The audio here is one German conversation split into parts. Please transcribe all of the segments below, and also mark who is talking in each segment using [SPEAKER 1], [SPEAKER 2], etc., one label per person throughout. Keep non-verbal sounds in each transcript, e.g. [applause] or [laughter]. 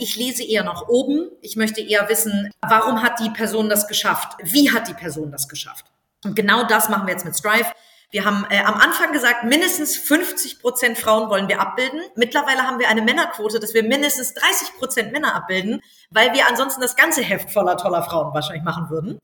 [SPEAKER 1] Ich lese eher nach oben. Ich möchte eher wissen, warum hat die Person das geschafft? Wie hat die Person das geschafft? Und genau das machen wir jetzt mit Strive. Wir haben äh, am Anfang gesagt, mindestens 50 Prozent Frauen wollen wir abbilden. Mittlerweile haben wir eine Männerquote, dass wir mindestens 30 Prozent Männer abbilden, weil wir ansonsten das ganze Heft voller toller Frauen wahrscheinlich machen würden.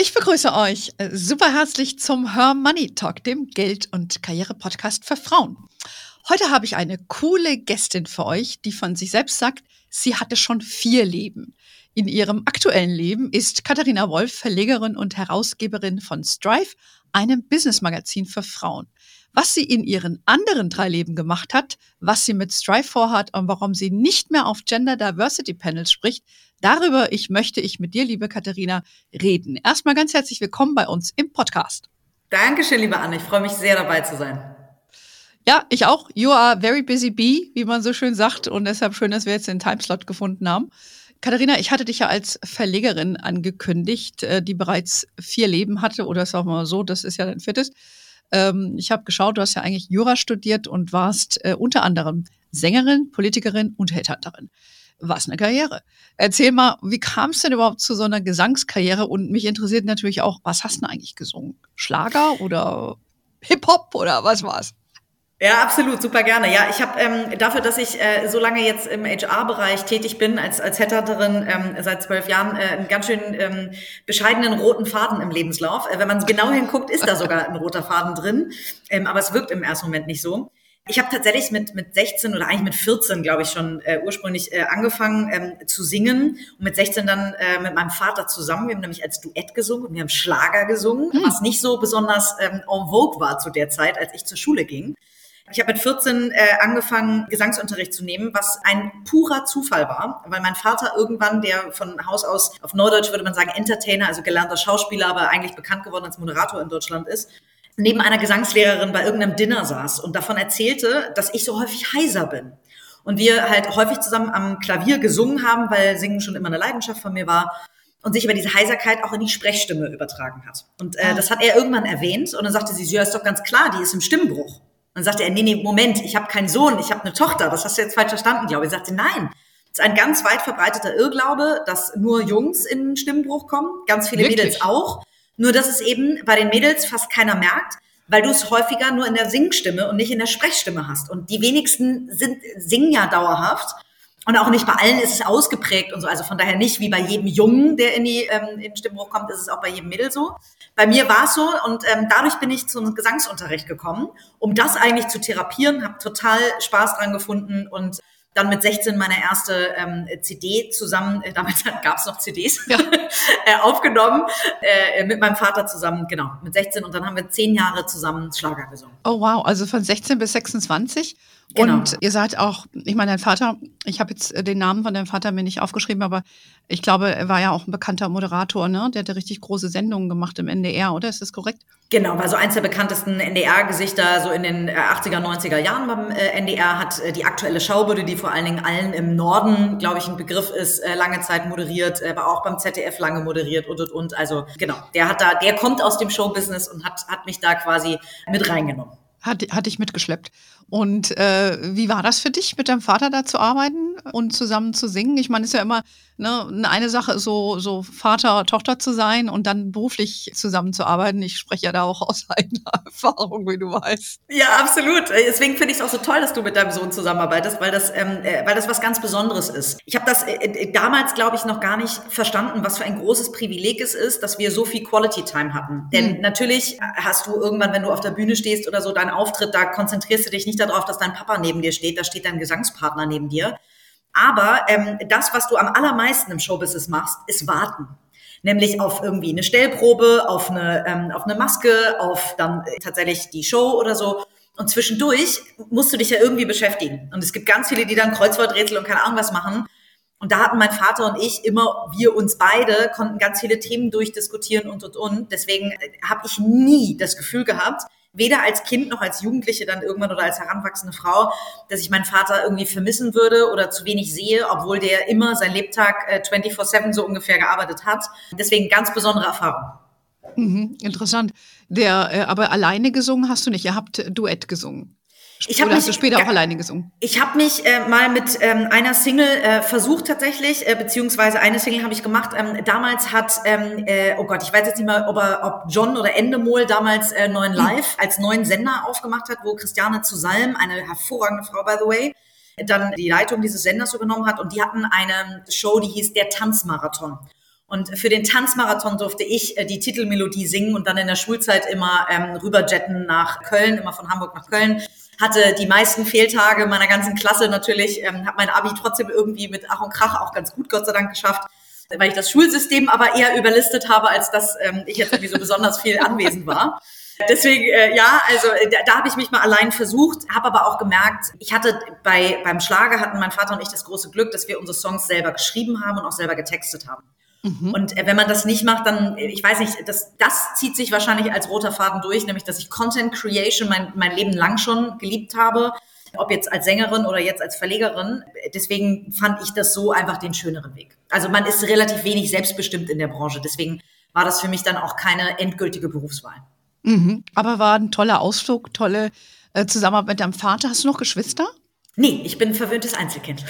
[SPEAKER 2] Ich begrüße euch super herzlich zum Her Money Talk, dem Geld- und Karriere-Podcast für Frauen. Heute habe ich eine coole Gästin für euch, die von sich selbst sagt, sie hatte schon vier Leben. In ihrem aktuellen Leben ist Katharina Wolf Verlegerin und Herausgeberin von Strive, einem Businessmagazin für Frauen. Was sie in ihren anderen drei Leben gemacht hat, was sie mit Strive vorhat und warum sie nicht mehr auf Gender Diversity Panels spricht, Darüber ich möchte ich mit dir, liebe Katharina, reden. Erstmal ganz herzlich willkommen bei uns im Podcast.
[SPEAKER 1] Dankeschön, liebe Anne. Ich freue mich sehr dabei zu sein.
[SPEAKER 2] Ja, ich auch. You are very busy bee, wie man so schön sagt. Und deshalb schön, dass wir jetzt den Timeslot gefunden haben. Katharina, ich hatte dich ja als Verlegerin angekündigt, äh, die bereits vier Leben hatte, oder sagen wir mal so, das ist ja dein viertes. Ähm, ich habe geschaut, du hast ja eigentlich Jura studiert und warst äh, unter anderem Sängerin, Politikerin und Headhunterin was eine Karriere. Erzähl mal, wie kam es denn überhaupt zu so einer Gesangskarriere? Und mich interessiert natürlich auch, was hast du denn eigentlich gesungen? Schlager oder Hip-Hop oder was war's?
[SPEAKER 1] Ja, absolut, super gerne. Ja, ich habe ähm, dafür, dass ich äh, so lange jetzt im HR-Bereich tätig bin, als, als Headhunterin ähm, seit zwölf Jahren, äh, einen ganz schön ähm, bescheidenen roten Faden im Lebenslauf. Äh, wenn man genau hinguckt, ist da sogar ein roter Faden drin, ähm, aber es wirkt im ersten Moment nicht so. Ich habe tatsächlich mit, mit 16 oder eigentlich mit 14, glaube ich, schon äh, ursprünglich äh, angefangen ähm, zu singen und mit 16 dann äh, mit meinem Vater zusammen. Wir haben nämlich als Duett gesungen und wir haben Schlager gesungen, hm. was nicht so besonders ähm, en vogue war zu der Zeit, als ich zur Schule ging. Ich habe mit 14 äh, angefangen, Gesangsunterricht zu nehmen, was ein purer Zufall war, weil mein Vater irgendwann, der von Haus aus auf Neudeutsch würde man sagen Entertainer, also gelernter Schauspieler, aber eigentlich bekannt geworden als Moderator in Deutschland ist, neben einer Gesangslehrerin bei irgendeinem Dinner saß und davon erzählte, dass ich so häufig heiser bin. Und wir halt häufig zusammen am Klavier gesungen haben, weil Singen schon immer eine Leidenschaft von mir war und sich aber diese Heiserkeit auch in die Sprechstimme übertragen hat. Und äh, ah. das hat er irgendwann erwähnt und dann sagte sie, ja, ist doch ganz klar, die ist im Stimmbruch. Und dann sagte er, nee, nee, Moment, ich habe keinen Sohn, ich habe eine Tochter, das hast du jetzt falsch verstanden, glaube ich. Ich sagte, nein, das ist ein ganz weit verbreiteter Irrglaube, dass nur Jungs in Stimmbruch kommen, ganz viele Wirklich? Mädels auch. Nur, dass es eben bei den Mädels fast keiner merkt, weil du es häufiger nur in der Singstimme und nicht in der Sprechstimme hast. Und die wenigsten sind, singen ja dauerhaft. Und auch nicht bei allen ist es ausgeprägt und so. Also von daher nicht wie bei jedem Jungen, der in die ähm, in den Stimmbruch kommt, ist es auch bei jedem Mädel so. Bei mir war es so und ähm, dadurch bin ich zum Gesangsunterricht gekommen, um das eigentlich zu therapieren, habe total Spaß dran gefunden und dann mit 16 meine erste ähm, CD zusammen, äh, damals [laughs] gab es noch CDs, ja. [laughs] äh, aufgenommen, äh, mit meinem Vater zusammen, genau, mit 16 und dann haben wir zehn Jahre zusammen Schlager gesungen.
[SPEAKER 2] Oh wow, also von 16 bis 26 Genau. Und ihr seid auch, ich meine, dein Vater, ich habe jetzt den Namen von deinem Vater mir nicht aufgeschrieben, aber ich glaube, er war ja auch ein bekannter Moderator, ne? Der hatte richtig große Sendungen gemacht im NDR, oder? Ist das korrekt?
[SPEAKER 1] Genau, war so eins der bekanntesten NDR-Gesichter so in den 80er, äh, 90er Jahren beim äh, NDR, hat äh, die aktuelle Schaubude, die vor allen Dingen allen im Norden, glaube ich, ein Begriff ist, lange Zeit moderiert, war auch beim ZDF lange moderiert und, und, und. Also genau, der hat da, der kommt aus dem Showbusiness und hat, hat mich da quasi mit reingenommen.
[SPEAKER 2] Hat, hat dich mitgeschleppt. Und äh, wie war das für dich, mit deinem Vater da zu arbeiten und zusammen zu singen? Ich meine, es ist ja immer ne, eine Sache, so, so Vater, Tochter zu sein und dann beruflich zusammenzuarbeiten. Ich spreche ja da auch aus [laughs] eigener Erfahrung, wie du weißt.
[SPEAKER 1] Ja, absolut. Deswegen finde ich es auch so toll, dass du mit deinem Sohn zusammenarbeitest, weil das, ähm, äh, weil das was ganz Besonderes ist. Ich habe das äh, äh damals, glaube ich, noch gar nicht verstanden, was für ein großes Privileg es ist, dass wir so viel Quality Time hatten. Denn mhm. natürlich hast du irgendwann, wenn du auf der Bühne stehst oder so, deinen Auftritt, da konzentrierst du dich nicht nicht darauf, dass dein Papa neben dir steht, da steht dein Gesangspartner neben dir. Aber ähm, das, was du am allermeisten im Showbusiness machst, ist warten. Nämlich auf irgendwie eine Stellprobe, auf eine, ähm, auf eine Maske, auf dann äh, tatsächlich die Show oder so. Und zwischendurch musst du dich ja irgendwie beschäftigen. Und es gibt ganz viele, die dann Kreuzworträtsel und keine Ahnung was machen. Und da hatten mein Vater und ich immer, wir uns beide, konnten ganz viele Themen durchdiskutieren und, und, und. Deswegen äh, habe ich nie das Gefühl gehabt, weder als Kind noch als Jugendliche dann irgendwann oder als heranwachsende Frau, dass ich meinen Vater irgendwie vermissen würde oder zu wenig sehe, obwohl der immer sein Lebtag äh, 24-7 so ungefähr gearbeitet hat. Deswegen ganz besondere Erfahrung.
[SPEAKER 2] Mhm, interessant. Der, äh, aber alleine gesungen hast du nicht. Ihr habt Duett gesungen.
[SPEAKER 1] Ich Oder
[SPEAKER 2] mich, hast du später auch alleine gesungen?
[SPEAKER 1] Ich habe mich äh, mal mit ähm, einer Single äh, versucht tatsächlich, äh, beziehungsweise eine Single habe ich gemacht. Ähm, damals hat, ähm, äh, oh Gott, ich weiß jetzt nicht mal, ob, er, ob John oder Endemol damals äh, neuen hm. Live mhm. als neuen Sender aufgemacht hat, wo Christiane zu Salm, eine hervorragende Frau by the way, dann die Leitung dieses Senders übernommen hat und die hatten eine Show, die hieß Der Tanzmarathon. Und für den Tanzmarathon durfte ich äh, die Titelmelodie singen und dann in der Schulzeit immer ähm, rüberjetten nach Köln, immer von Hamburg nach Köln hatte die meisten Fehltage meiner ganzen Klasse natürlich, ähm, habe mein Abi trotzdem irgendwie mit Ach und Krach auch ganz gut, Gott sei Dank, geschafft, weil ich das Schulsystem aber eher überlistet habe, als dass ähm, ich jetzt irgendwie so besonders viel [laughs] anwesend war. Deswegen, äh, ja, also äh, da, da habe ich mich mal allein versucht, habe aber auch gemerkt, ich hatte bei beim Schlager hatten mein Vater und ich das große Glück, dass wir unsere Songs selber geschrieben haben und auch selber getextet haben. Mhm. Und äh, wenn man das nicht macht, dann, äh, ich weiß nicht, das, das zieht sich wahrscheinlich als roter Faden durch, nämlich dass ich Content Creation mein, mein Leben lang schon geliebt habe, ob jetzt als Sängerin oder jetzt als Verlegerin. Deswegen fand ich das so einfach den schöneren Weg. Also man ist relativ wenig selbstbestimmt in der Branche, deswegen war das für mich dann auch keine endgültige Berufswahl.
[SPEAKER 2] Mhm. Aber war ein toller Ausflug, tolle äh, Zusammenarbeit mit deinem Vater. Hast du noch Geschwister?
[SPEAKER 1] Nee, ich bin ein verwöhntes Einzelkind.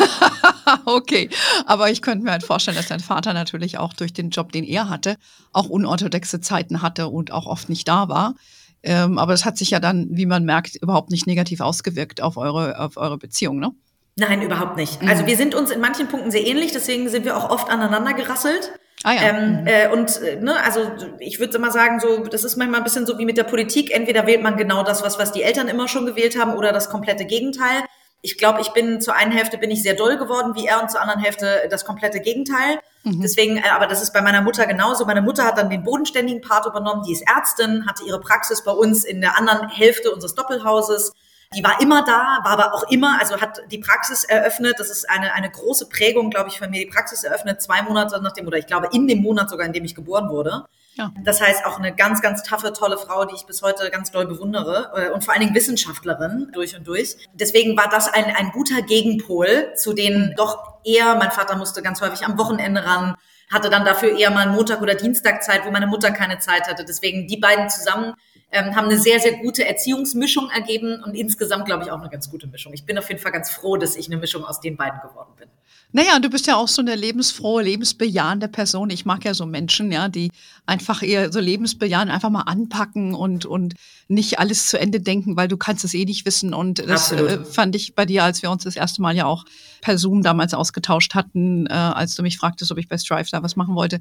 [SPEAKER 1] [laughs]
[SPEAKER 2] okay, aber ich könnte mir halt vorstellen, dass dein Vater natürlich auch durch den Job, den er hatte, auch unorthodoxe Zeiten hatte und auch oft nicht da war. Ähm, aber das hat sich ja dann, wie man merkt, überhaupt nicht negativ ausgewirkt auf eure, auf eure Beziehung, ne?
[SPEAKER 1] Nein, überhaupt nicht. Also mhm. wir sind uns in manchen Punkten sehr ähnlich, deswegen sind wir auch oft aneinander gerasselt.
[SPEAKER 2] Ah, ja.
[SPEAKER 1] Ähm, äh, und äh, ne, also ich würde immer sagen, so das ist manchmal ein bisschen so wie mit der Politik. Entweder wählt man genau das, was was die Eltern immer schon gewählt haben, oder das komplette Gegenteil. Ich glaube, ich bin zur einen Hälfte bin ich sehr doll geworden wie er und zur anderen Hälfte das komplette Gegenteil. Mhm. Deswegen, äh, aber das ist bei meiner Mutter genauso. Meine Mutter hat dann den bodenständigen Part übernommen. Die ist Ärztin, hatte ihre Praxis bei uns in der anderen Hälfte unseres Doppelhauses die war immer da, war aber auch immer, also hat die Praxis eröffnet. Das ist eine, eine große Prägung, glaube ich, von mir. Die Praxis eröffnet zwei Monate nach dem, oder ich glaube in dem Monat sogar, in dem ich geboren wurde. Ja. Das heißt auch eine ganz, ganz taffe, tolle Frau, die ich bis heute ganz doll bewundere äh, und vor allen Dingen Wissenschaftlerin durch und durch. Deswegen war das ein, ein guter Gegenpol zu den doch eher, mein Vater musste ganz häufig am Wochenende ran, hatte dann dafür eher mal Montag oder Dienstag Zeit, wo meine Mutter keine Zeit hatte. Deswegen die beiden zusammen ähm, haben eine sehr, sehr gute Erziehungsmischung ergeben und insgesamt, glaube ich, auch eine ganz gute Mischung. Ich bin auf jeden Fall ganz froh, dass ich eine Mischung aus den beiden geworden bin.
[SPEAKER 2] Naja, du bist ja auch so eine lebensfrohe, lebensbejahende Person. Ich mag ja so Menschen, ja, die einfach eher so lebensbejahend einfach mal anpacken und, und nicht alles zu Ende denken, weil du kannst es eh nicht wissen. Und das äh, fand ich bei dir, als wir uns das erste Mal ja auch per Zoom damals ausgetauscht hatten, äh, als du mich fragtest, ob ich bei Strive da was machen wollte,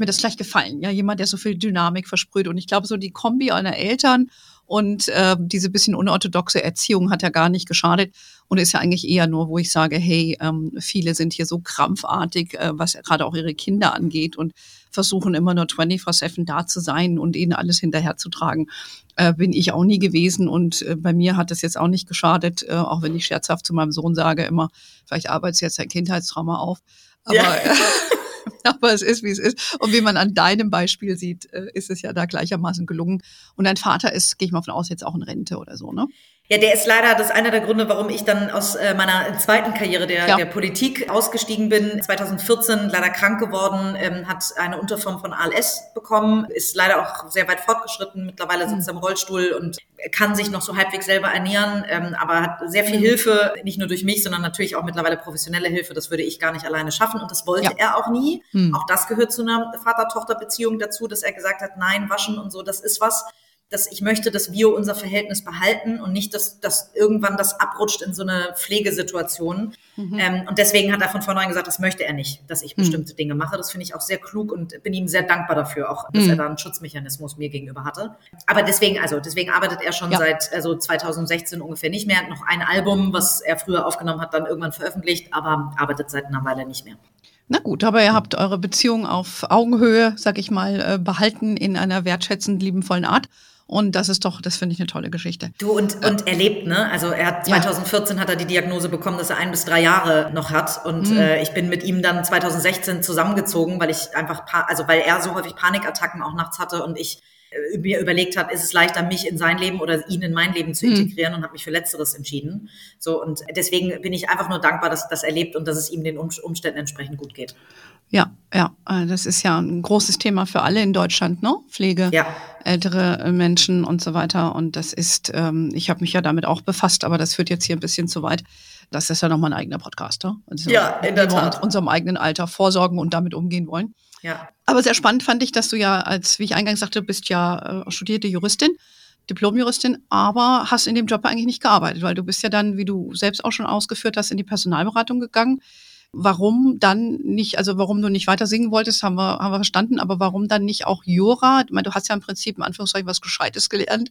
[SPEAKER 2] mir das gleich gefallen. Ja, jemand, der so viel Dynamik versprüht. Und ich glaube, so die Kombi einer Eltern und äh, diese bisschen unorthodoxe Erziehung hat ja gar nicht geschadet und ist ja eigentlich eher nur, wo ich sage, hey, ähm, viele sind hier so krampfartig, äh, was ja gerade auch ihre Kinder angeht und versuchen immer nur 24-7 da zu sein und ihnen alles hinterherzutragen. Äh, bin ich auch nie gewesen und äh, bei mir hat das jetzt auch nicht geschadet, äh, auch wenn ich scherzhaft zu meinem Sohn sage immer, vielleicht arbeitet jetzt ein Kindheitstrauma auf. Aber ja. [laughs] [laughs] aber es ist, wie es ist. Und wie man an deinem Beispiel sieht, äh, ist es ja da gleichermaßen gelungen. Und dein Vater ist, gehe ich mal von aus, jetzt auch in Rente oder so, ne?
[SPEAKER 1] Ja, der ist leider, das ist einer der Gründe, warum ich dann aus äh, meiner zweiten Karriere der, ja. der Politik ausgestiegen bin. 2014 leider krank geworden, ähm, hat eine Unterform von ALS bekommen, ist leider auch sehr weit fortgeschritten. Mittlerweile sitzt er im Rollstuhl und kann sich noch so halbwegs selber ernähren, ähm, aber hat sehr viel mhm. Hilfe, nicht nur durch mich, sondern natürlich auch mittlerweile professionelle Hilfe. Das würde ich gar nicht alleine schaffen und das wollte ja. er auch nie. Hm. Auch das gehört zu einer Vater-Tochter-Beziehung dazu, dass er gesagt hat, nein, waschen und so, das ist was dass ich möchte, dass wir unser Verhältnis behalten und nicht, dass, dass irgendwann das abrutscht in so eine Pflegesituation. Mhm. Ähm, und deswegen hat er von vornherein gesagt, das möchte er nicht, dass ich mhm. bestimmte Dinge mache. Das finde ich auch sehr klug und bin ihm sehr dankbar dafür, auch dass mhm. er da einen Schutzmechanismus mir gegenüber hatte. Aber deswegen, also deswegen arbeitet er schon ja. seit also 2016 ungefähr nicht mehr. Hat noch ein Album, was er früher aufgenommen hat, dann irgendwann veröffentlicht, aber arbeitet seit einer Weile nicht mehr.
[SPEAKER 2] Na gut, aber ihr habt eure Beziehung auf Augenhöhe, sag ich mal, äh, behalten in einer wertschätzend liebenvollen Art. Und das ist doch, das finde ich eine tolle Geschichte.
[SPEAKER 1] Du und, und er lebt, ne? Also er hat 2014 ja. hat er die Diagnose bekommen, dass er ein bis drei Jahre noch hat. Und mhm. äh, ich bin mit ihm dann 2016 zusammengezogen, weil ich einfach, also weil er so häufig Panikattacken auch nachts hatte und ich äh, mir überlegt habe, ist es leichter, mich in sein Leben oder ihn in mein Leben zu hm. integrieren mhm. und habe mich für Letzteres entschieden. So und deswegen bin ich einfach nur dankbar, dass das erlebt und dass es ihm den Umständen entsprechend gut geht.
[SPEAKER 2] Ja, ja, äh, das ist ja ein großes Thema für alle in Deutschland, ne? Pflege, ja. Ältere Menschen und so weiter. Und das ist, ähm, ich habe mich ja damit auch befasst, aber das führt jetzt hier ein bisschen zu weit. Das ist ja nochmal ein eigener Podcast, ne? Also,
[SPEAKER 1] ja, in der Tat.
[SPEAKER 2] unserem eigenen Alter vorsorgen und damit umgehen wollen.
[SPEAKER 1] Ja.
[SPEAKER 2] Aber sehr spannend fand ich, dass du ja, als wie ich eingangs sagte, bist ja äh, studierte Juristin. Diplomjuristin, aber hast in dem Job eigentlich nicht gearbeitet, weil du bist ja dann, wie du selbst auch schon ausgeführt hast, in die Personalberatung gegangen. Warum dann nicht, also warum du nicht weiter singen wolltest, haben wir, haben wir verstanden, aber warum dann nicht auch Jura? Ich meine, du hast ja im Prinzip in Anführungszeichen was Gescheites gelernt.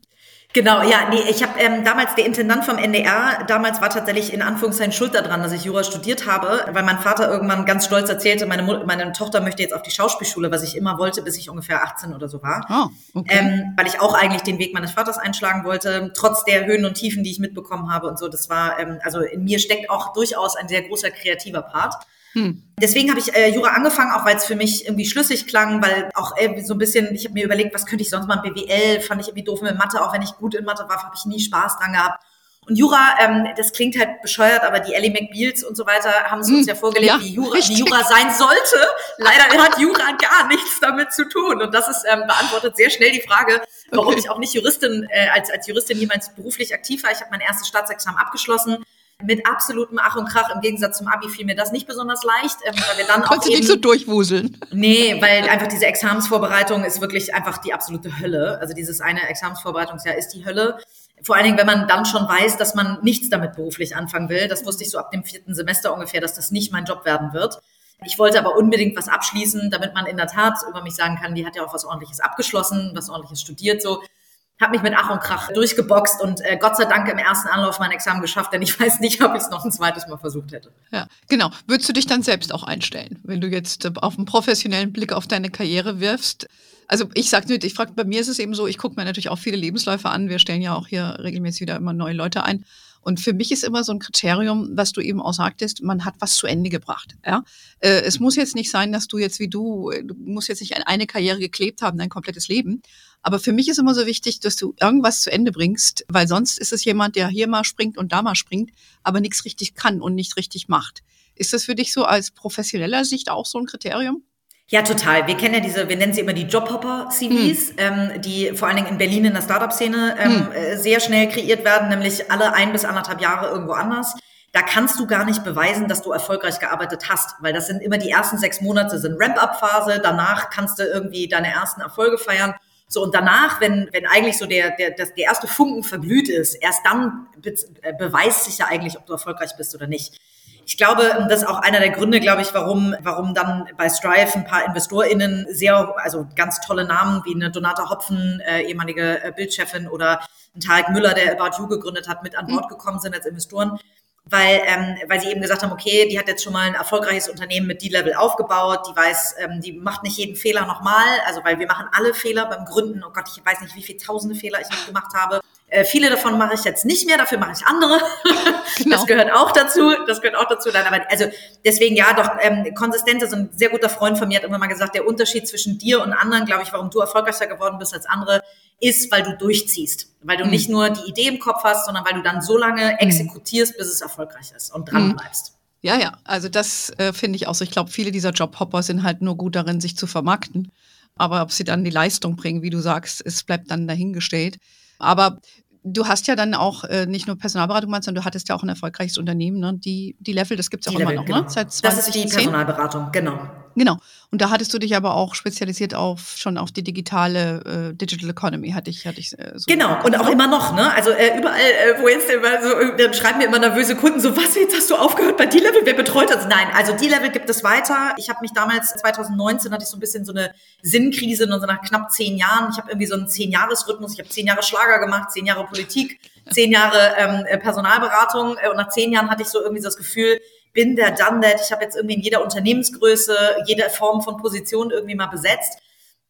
[SPEAKER 1] Genau, ja, nee, ich habe ähm, damals der Intendant vom NDR, damals war tatsächlich in Anführungszeichen schuld daran, dass ich Jura studiert habe, weil mein Vater irgendwann ganz stolz erzählte, meine, Mutter, meine Tochter möchte jetzt auf die Schauspielschule, was ich immer wollte, bis ich ungefähr 18 oder so war.
[SPEAKER 2] Oh, okay.
[SPEAKER 1] ähm, weil ich auch eigentlich den Weg meines Vaters einschlagen wollte, trotz der Höhen und Tiefen, die ich mitbekommen habe und so. Das war, ähm, also in mir steckt auch durchaus ein sehr großer kreativer Part. Hm. Deswegen habe ich äh, Jura angefangen, auch weil es für mich irgendwie schlüssig klang, weil auch äh, so ein bisschen, ich habe mir überlegt, was könnte ich sonst mal BWL, fand ich irgendwie doof mit Mathe, auch wenn ich gut in Mathe war, habe ich nie Spaß dran gehabt. Und Jura, ähm, das klingt halt bescheuert, aber die Ellie McBeals und so weiter haben es uns hm, ja vorgelegt, ja, wie, Jura, wie Jura sein sollte. Leider hat Jura gar nichts damit zu tun. Und das ist ähm, beantwortet sehr schnell die Frage, warum okay. ich auch nicht Juristin, äh, als, als Juristin jemals beruflich aktiv war. Ich habe mein erstes Staatsexamen abgeschlossen mit absolutem Ach und Krach. Im Gegensatz zum Abi fiel mir das nicht besonders leicht, ähm, weil wir dann
[SPEAKER 2] Konntest auch eben, nicht so durchwuseln?
[SPEAKER 1] Nee, weil einfach diese Examensvorbereitung ist wirklich einfach die absolute Hölle. Also dieses eine Examensvorbereitungsjahr ist die Hölle. Vor allen Dingen, wenn man dann schon weiß, dass man nichts damit beruflich anfangen will. Das wusste ich so ab dem vierten Semester ungefähr, dass das nicht mein Job werden wird. Ich wollte aber unbedingt was abschließen, damit man in der Tat über mich sagen kann, die hat ja auch was ordentliches abgeschlossen, was ordentliches studiert, so habe mich mit Ach und Krach durchgeboxt und äh, Gott sei Dank im ersten Anlauf mein Examen geschafft, denn ich [laughs] weiß nicht, ob ich es noch ein zweites Mal versucht hätte.
[SPEAKER 2] Ja, genau. Würdest du dich dann selbst auch einstellen, wenn du jetzt äh, auf einen professionellen Blick auf deine Karriere wirfst? Also ich sag nicht, ich frage, bei mir ist es eben so, ich gucke mir natürlich auch viele Lebensläufe an. Wir stellen ja auch hier regelmäßig wieder immer neue Leute ein. Und für mich ist immer so ein Kriterium, was du eben auch sagtest, man hat was zu Ende gebracht. Ja? Äh, es muss jetzt nicht sein, dass du jetzt wie du, du musst jetzt nicht eine Karriere geklebt haben, dein komplettes Leben. Aber für mich ist immer so wichtig, dass du irgendwas zu Ende bringst, weil sonst ist es jemand, der hier mal springt und da mal springt, aber nichts richtig kann und nicht richtig macht. Ist das für dich so als professioneller Sicht auch so ein Kriterium?
[SPEAKER 1] Ja, total. Wir kennen ja diese, wir nennen sie immer die Jobhopper-CVs, hm. ähm, die vor allen Dingen in Berlin in der Startup-Szene ähm, hm. Äh, sehr schnell kreiert werden, nämlich alle ein bis anderthalb Jahre irgendwo anders. Da kannst du gar nicht beweisen, dass du erfolgreich gearbeitet hast, weil das sind immer die ersten sechs Monate sind Ramp-up-Phase. Danach kannst du irgendwie deine ersten Erfolge feiern. So, und danach, wenn, wenn eigentlich so der, der, der erste Funken verblüht ist, erst dann be beweist sich ja eigentlich, ob du erfolgreich bist oder nicht. Ich glaube, das ist auch einer der Gründe, glaube ich, warum, warum dann bei Strive ein paar InvestorInnen sehr, also ganz tolle Namen wie eine Donata Hopfen, äh, ehemalige äh, Bildchefin oder ein Tarek Müller, der About You gegründet hat, mit an Bord mhm. gekommen sind als Investoren weil, ähm, weil sie eben gesagt haben, okay, die hat jetzt schon mal ein erfolgreiches Unternehmen mit D-Level aufgebaut, die weiß, ähm, die macht nicht jeden Fehler nochmal, also weil wir machen alle Fehler beim Gründen, oh Gott, ich weiß nicht, wie viele tausende Fehler ich noch gemacht habe. Äh, viele davon mache ich jetzt nicht mehr, dafür mache ich andere. [laughs] [laughs] Genau. Das gehört auch dazu. Das gehört auch dazu. Dann, aber also deswegen ja, doch ähm, konsistent. So ein sehr guter Freund von mir hat immer mal gesagt, der Unterschied zwischen dir und anderen, glaube ich, warum du erfolgreicher geworden bist als andere, ist, weil du durchziehst, weil du mhm. nicht nur die Idee im Kopf hast, sondern weil du dann so lange mhm. exekutierst, bis es erfolgreich ist und dran mhm. bleibst.
[SPEAKER 2] Ja, ja, also das äh, finde ich auch so. Ich glaube, viele dieser Jobhopper sind halt nur gut darin, sich zu vermarkten. Aber ob sie dann die Leistung bringen, wie du sagst, es bleibt dann dahingestellt. Aber du hast ja dann auch äh, nicht nur Personalberatung sondern du hattest ja auch ein erfolgreiches Unternehmen, ne? Die, die Level, das gibt es auch immer noch, ne? genau. ne?
[SPEAKER 1] Seit 2010. Das ist die Personalberatung, genau.
[SPEAKER 2] Genau. Und da hattest du dich aber auch spezialisiert auf schon auf die digitale äh, Digital Economy, hatte ich, hatte ich
[SPEAKER 1] äh, so. Genau, und auch immer noch, ne? Also äh, überall, äh, wo jetzt immer so, dann schreiben mir immer nervöse Kunden so, was, jetzt hast du aufgehört bei D-Level, wer betreut das? Nein, also D-Level gibt es weiter. Ich habe mich damals, 2019 hatte ich so ein bisschen so eine Sinnkrise, und so nach knapp zehn Jahren. Ich habe irgendwie so einen Zehn-Jahres-Rhythmus. Ich habe zehn Jahre Schlager gemacht, zehn Jahre Politik, zehn Jahre ähm, Personalberatung. Äh, und nach zehn Jahren hatte ich so irgendwie so das Gefühl, bin der done that. Ich habe jetzt irgendwie in jeder Unternehmensgröße, jede Form von Position irgendwie mal besetzt.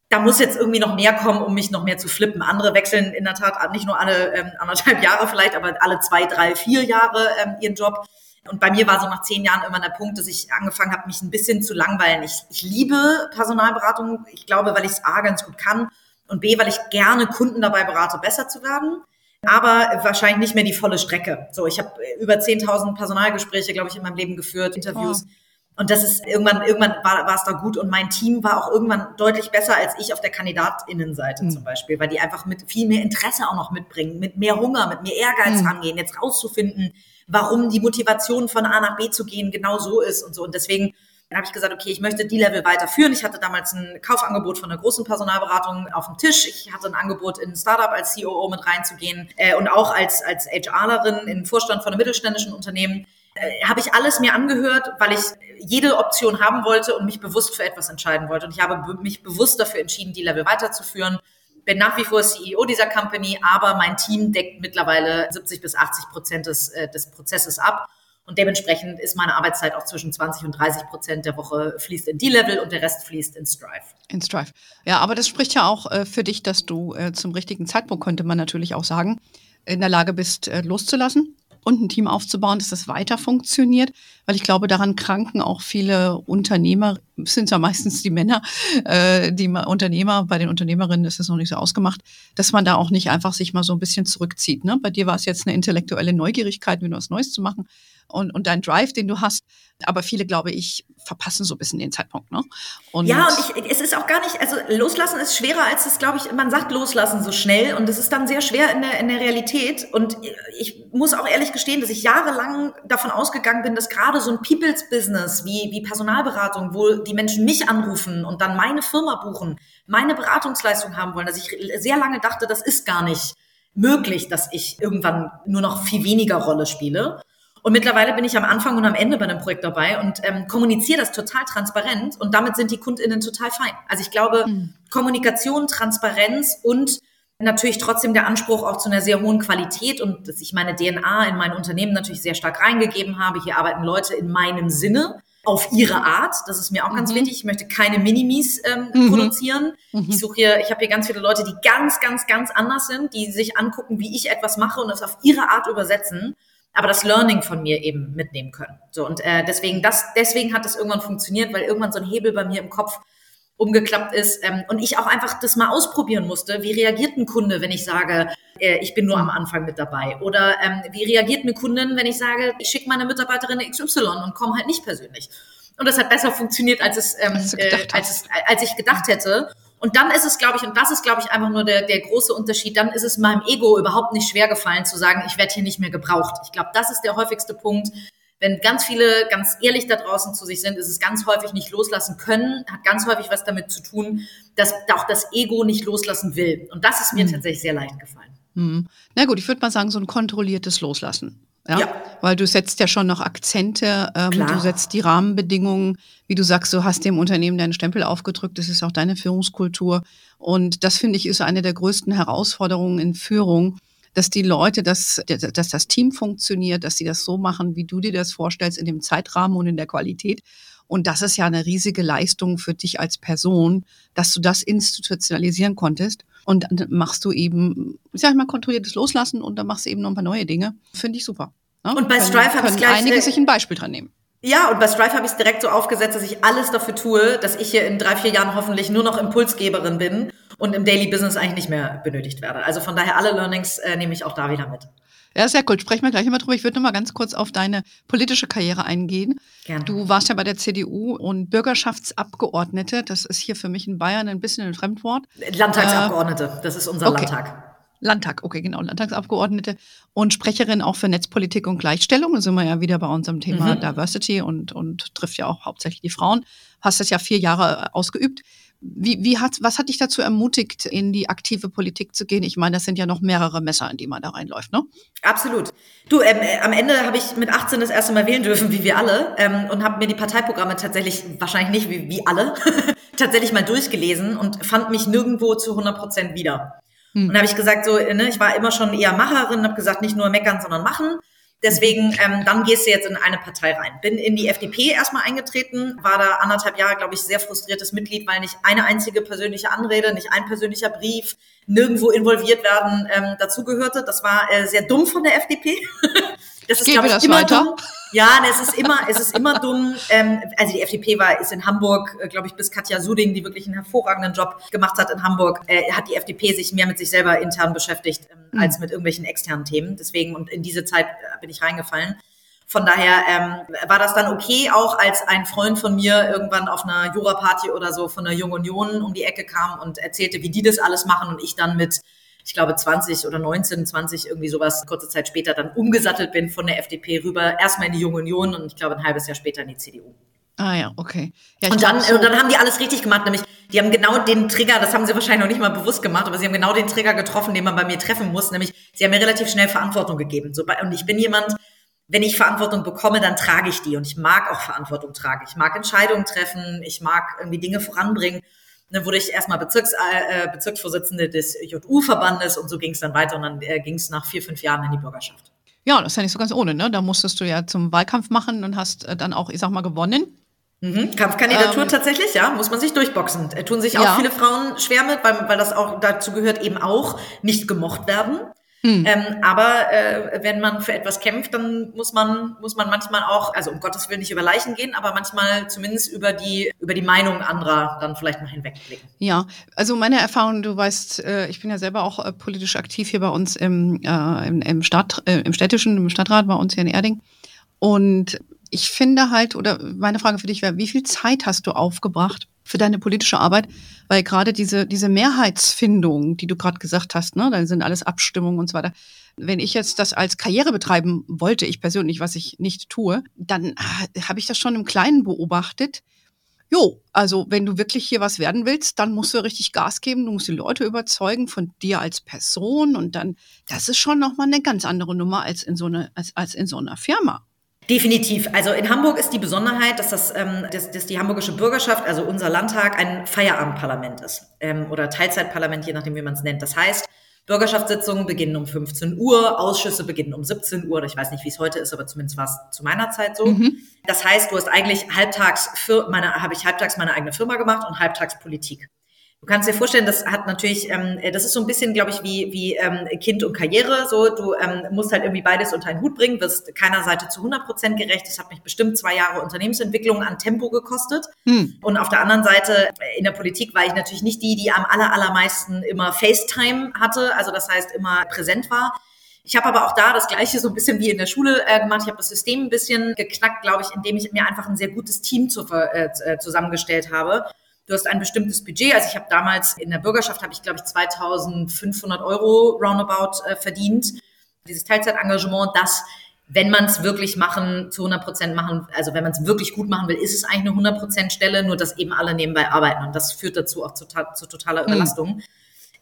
[SPEAKER 1] Da muss jetzt irgendwie noch mehr kommen, um mich noch mehr zu flippen. Andere wechseln in der Tat nicht nur alle ähm, anderthalb [laughs] Jahre vielleicht, aber alle zwei, drei, vier Jahre ähm, ihren Job. Und bei mir war so nach zehn Jahren immer der Punkt, dass ich angefangen habe, mich ein bisschen zu langweilen. Ich, ich liebe Personalberatung. Ich glaube, weil ich es A ganz gut kann und B, weil ich gerne Kunden dabei berate, besser zu werden aber wahrscheinlich nicht mehr die volle Strecke. So, ich habe über 10.000 Personalgespräche, glaube ich, in meinem Leben geführt, Interviews. Oh. Und das ist irgendwann, irgendwann war, war es da gut und mein Team war auch irgendwann deutlich besser als ich auf der KandidatInnenseite mhm. zum Beispiel, weil die einfach mit viel mehr Interesse auch noch mitbringen, mit mehr Hunger, mit mehr Ehrgeiz mhm. rangehen, jetzt rauszufinden, warum die Motivation von A nach B zu gehen genau so ist und so. Und deswegen habe ich gesagt, okay, ich möchte die Level weiterführen. Ich hatte damals ein Kaufangebot von einer großen Personalberatung auf dem Tisch. Ich hatte ein Angebot in ein Startup als COO mit reinzugehen äh, und auch als, als HRlerin im Vorstand von einem mittelständischen Unternehmen. Äh, habe ich alles mir angehört, weil ich jede Option haben wollte und mich bewusst für etwas entscheiden wollte. Und ich habe mich bewusst dafür entschieden, die Level weiterzuführen. Bin nach wie vor CEO dieser Company, aber mein Team deckt mittlerweile 70 bis 80 Prozent des, äh, des Prozesses ab. Und dementsprechend ist meine Arbeitszeit auch zwischen 20 und 30 Prozent der Woche fließt in D-Level und der Rest fließt in Strive.
[SPEAKER 2] In Strive. Ja, aber das spricht ja auch äh, für dich, dass du äh, zum richtigen Zeitpunkt, könnte man natürlich auch sagen, in der Lage bist, äh, loszulassen und ein Team aufzubauen, dass das weiter funktioniert. Weil ich glaube, daran kranken auch viele Unternehmer, sind ja meistens die Männer, äh, die Unternehmer, bei den Unternehmerinnen ist es noch nicht so ausgemacht, dass man da auch nicht einfach sich mal so ein bisschen zurückzieht. Ne? Bei dir war es jetzt eine intellektuelle Neugierigkeit, wieder was Neues zu machen und, und dein Drive, den du hast. Aber viele, glaube ich, verpassen so ein bisschen den Zeitpunkt. Ne?
[SPEAKER 1] Und ja, und ich, es ist auch gar nicht, also loslassen ist schwerer, als es, glaube ich, man sagt loslassen so schnell und es ist dann sehr schwer in der, in der Realität. Und ich muss auch ehrlich gestehen, dass ich jahrelang davon ausgegangen bin, dass gerade so ein People's Business wie, wie Personalberatung, wo die Menschen mich anrufen und dann meine Firma buchen, meine Beratungsleistung haben wollen, dass ich sehr lange dachte, das ist gar nicht möglich, dass ich irgendwann nur noch viel weniger Rolle spiele. Und mittlerweile bin ich am Anfang und am Ende bei einem Projekt dabei und ähm, kommuniziere das total transparent und damit sind die KundInnen total fein. Also ich glaube, mhm. Kommunikation, Transparenz und natürlich trotzdem der Anspruch auch zu einer sehr hohen Qualität und dass ich meine DNA in mein Unternehmen natürlich sehr stark reingegeben habe. Hier arbeiten Leute in meinem Sinne auf ihre Art. Das ist mir auch ganz mhm. wichtig. Ich möchte keine Minimis ähm, mhm. produzieren. Mhm. Ich suche hier, ich habe hier ganz viele Leute, die ganz, ganz, ganz anders sind, die sich angucken, wie ich etwas mache und das auf ihre Art übersetzen aber das Learning von mir eben mitnehmen können. So und äh, deswegen das, deswegen hat es irgendwann funktioniert, weil irgendwann so ein Hebel bei mir im Kopf umgeklappt ist ähm, und ich auch einfach das mal ausprobieren musste. Wie reagiert ein Kunde, wenn ich sage, äh, ich bin nur am Anfang mit dabei? Oder ähm, wie reagiert eine Kundin, wenn ich sage, ich schicke meine Mitarbeiterin XY und komme halt nicht persönlich? Und das hat besser funktioniert, als es, ähm, äh, als, es als ich gedacht hätte. Und dann ist es, glaube ich, und das ist, glaube ich, einfach nur der, der große Unterschied, dann ist es meinem Ego überhaupt nicht schwer gefallen zu sagen, ich werde hier nicht mehr gebraucht. Ich glaube, das ist der häufigste Punkt. Wenn ganz viele ganz ehrlich da draußen zu sich sind, ist es ganz häufig nicht loslassen können, hat ganz häufig was damit zu tun, dass auch das Ego nicht loslassen will. Und das ist mir mhm. tatsächlich sehr leicht gefallen.
[SPEAKER 2] Mhm. Na gut, ich würde mal sagen, so ein kontrolliertes Loslassen. Ja? ja? Weil du setzt ja schon noch Akzente, ähm, du setzt die Rahmenbedingungen, wie du sagst, du hast dem Unternehmen deinen Stempel aufgedrückt, das ist auch deine Führungskultur. Und das finde ich ist eine der größten Herausforderungen in Führung, dass die Leute, dass, dass das Team funktioniert, dass sie das so machen, wie du dir das vorstellst, in dem Zeitrahmen und in der Qualität. Und das ist ja eine riesige Leistung für dich als Person, dass du das institutionalisieren konntest. Und dann machst du eben, ich sag mal, kontrolliertes Loslassen und dann machst du eben noch ein paar neue Dinge. Finde ich super.
[SPEAKER 1] Ne? Und bei können, Strive habe ich gleich
[SPEAKER 2] einige sich ein Beispiel dran nehmen.
[SPEAKER 1] Ja, und bei Strive habe ich es direkt so aufgesetzt, dass ich alles dafür tue, dass ich hier in drei, vier Jahren hoffentlich nur noch Impulsgeberin bin und im Daily Business eigentlich nicht mehr benötigt werde. Also von daher alle Learnings äh, nehme ich auch da wieder mit.
[SPEAKER 2] Ja, sehr cool. Sprechen wir gleich immer drüber. Ich würde noch mal ganz kurz auf deine politische Karriere eingehen. Gerne. Du warst ja bei der CDU und Bürgerschaftsabgeordnete. Das ist hier für mich in Bayern ein bisschen ein Fremdwort.
[SPEAKER 1] Landtagsabgeordnete, äh, das ist unser okay. Landtag.
[SPEAKER 2] Landtag, okay, genau, Landtagsabgeordnete und Sprecherin auch für Netzpolitik und Gleichstellung. Da sind wir ja wieder bei unserem Thema mhm. Diversity und, und trifft ja auch hauptsächlich die Frauen. Hast das ja vier Jahre ausgeübt. Wie, wie hat, was hat dich dazu ermutigt, in die aktive Politik zu gehen? Ich meine, das sind ja noch mehrere Messer, in die man da reinläuft, ne?
[SPEAKER 1] Absolut. Du, ähm, äh, am Ende habe ich mit 18 das erste Mal wählen dürfen, wie wir alle, ähm, und habe mir die Parteiprogramme tatsächlich, wahrscheinlich nicht wie, wie alle, [laughs] tatsächlich mal durchgelesen und fand mich nirgendwo zu 100 Prozent wieder. Hm. Und habe ich gesagt, so, ne, ich war immer schon eher Macherin, habe gesagt, nicht nur meckern, sondern machen Deswegen, ähm, dann gehst du jetzt in eine Partei rein. Bin in die FDP erstmal eingetreten, war da anderthalb Jahre, glaube ich, sehr frustriertes Mitglied, weil nicht eine einzige persönliche Anrede, nicht ein persönlicher Brief, nirgendwo involviert werden ähm, dazugehörte. Das war äh, sehr dumm von der FDP. [laughs]
[SPEAKER 2] das ist, glaube ich, immer weiter.
[SPEAKER 1] dumm. Ja, es ist immer, es ist immer dumm. Ähm, also die FDP war, ist in Hamburg, äh, glaube ich, bis Katja Suding, die wirklich einen hervorragenden Job gemacht hat in Hamburg, äh, hat die FDP sich mehr mit sich selber intern beschäftigt ähm, mhm. als mit irgendwelchen externen Themen. Deswegen und in diese Zeit äh, bin ich reingefallen. Von daher ähm, war das dann okay, auch als ein Freund von mir irgendwann auf einer Jura-Party oder so von der Jungen Union um die Ecke kam und erzählte, wie die das alles machen und ich dann mit ich glaube 20 oder 19, 20 irgendwie sowas, kurze Zeit später dann umgesattelt bin von der FDP rüber, erstmal in die Junge Union und ich glaube ein halbes Jahr später in die CDU.
[SPEAKER 2] Ah ja, okay. Ja,
[SPEAKER 1] und, dann, so und dann haben die alles richtig gemacht, nämlich die haben genau den Trigger, das haben sie wahrscheinlich noch nicht mal bewusst gemacht, aber sie haben genau den Trigger getroffen, den man bei mir treffen muss, nämlich sie haben mir relativ schnell Verantwortung gegeben. So und ich bin jemand, wenn ich Verantwortung bekomme, dann trage ich die und ich mag auch Verantwortung tragen. Ich mag Entscheidungen treffen, ich mag irgendwie Dinge voranbringen. Dann wurde ich erstmal Bezirks, äh, Bezirksvorsitzende des JU-Verbandes und so ging es dann weiter und dann äh, ging es nach vier, fünf Jahren in die Bürgerschaft.
[SPEAKER 2] Ja, das ist ja nicht so ganz ohne, ne? Da musstest du ja zum Wahlkampf machen und hast äh, dann auch, ich sag mal, gewonnen.
[SPEAKER 1] Mhm. Kampfkandidatur ähm, tatsächlich, ja, muss man sich durchboxen. Äh, tun sich auch ja. viele Frauen schwer mit, weil, weil das auch dazu gehört eben auch nicht gemocht werden. Hm. Ähm, aber äh, wenn man für etwas kämpft, dann muss man muss man manchmal auch, also um Gottes Willen nicht über Leichen gehen, aber manchmal zumindest über die über die Meinung anderer dann vielleicht mal hinwegblicken.
[SPEAKER 2] Ja, also meine Erfahrung, du weißt, äh, ich bin ja selber auch äh, politisch aktiv hier bei uns im äh, im, im Stadt äh, im städtischen im Stadtrat bei uns hier in Erding und ich finde halt, oder meine Frage für dich wäre, wie viel Zeit hast du aufgebracht für deine politische Arbeit? Weil gerade diese, diese Mehrheitsfindung, die du gerade gesagt hast, ne, dann sind alles Abstimmungen und so weiter. Wenn ich jetzt das als Karriere betreiben wollte, ich persönlich, was ich nicht tue, dann habe ich das schon im Kleinen beobachtet. Jo, also wenn du wirklich hier was werden willst, dann musst du richtig Gas geben, du musst die Leute überzeugen von dir als Person und dann, das ist schon nochmal eine ganz andere Nummer als in so, eine, als, als in so einer Firma.
[SPEAKER 1] Definitiv. Also in Hamburg ist die Besonderheit, dass, das, ähm, dass, dass die hamburgische Bürgerschaft, also unser Landtag, ein Feierabendparlament ist ähm, oder Teilzeitparlament, je nachdem, wie man es nennt. Das heißt, Bürgerschaftssitzungen beginnen um 15 Uhr, Ausschüsse beginnen um 17 Uhr. Ich weiß nicht, wie es heute ist, aber zumindest war es zu meiner Zeit so. Mhm. Das heißt, du hast eigentlich halbtags für meine, habe ich halbtags meine eigene Firma gemacht und halbtags Politik. Du kannst dir vorstellen, das hat natürlich, ähm, das ist so ein bisschen, glaube ich, wie, wie ähm, Kind und Karriere. So, du ähm, musst halt irgendwie beides unter einen Hut bringen, wirst keiner Seite zu 100 Prozent gerecht. Das hat mich bestimmt zwei Jahre Unternehmensentwicklung an Tempo gekostet. Hm. Und auf der anderen Seite äh, in der Politik war ich natürlich nicht die, die am aller, allermeisten immer FaceTime hatte, also das heißt immer präsent war. Ich habe aber auch da das Gleiche so ein bisschen wie in der Schule äh, gemacht. Ich habe das System ein bisschen geknackt, glaube ich, indem ich mir einfach ein sehr gutes Team zu, äh, äh zusammengestellt habe du hast ein bestimmtes Budget. Also ich habe damals in der Bürgerschaft, habe ich glaube ich 2500 Euro roundabout äh, verdient. Dieses Teilzeitengagement, das wenn man es wirklich machen, zu 100 Prozent machen, also wenn man es wirklich gut machen will, ist es eigentlich eine 100 Prozent Stelle, nur dass eben alle nebenbei arbeiten und das führt dazu auch zu, zu totaler hm. Überlastung. Mhm.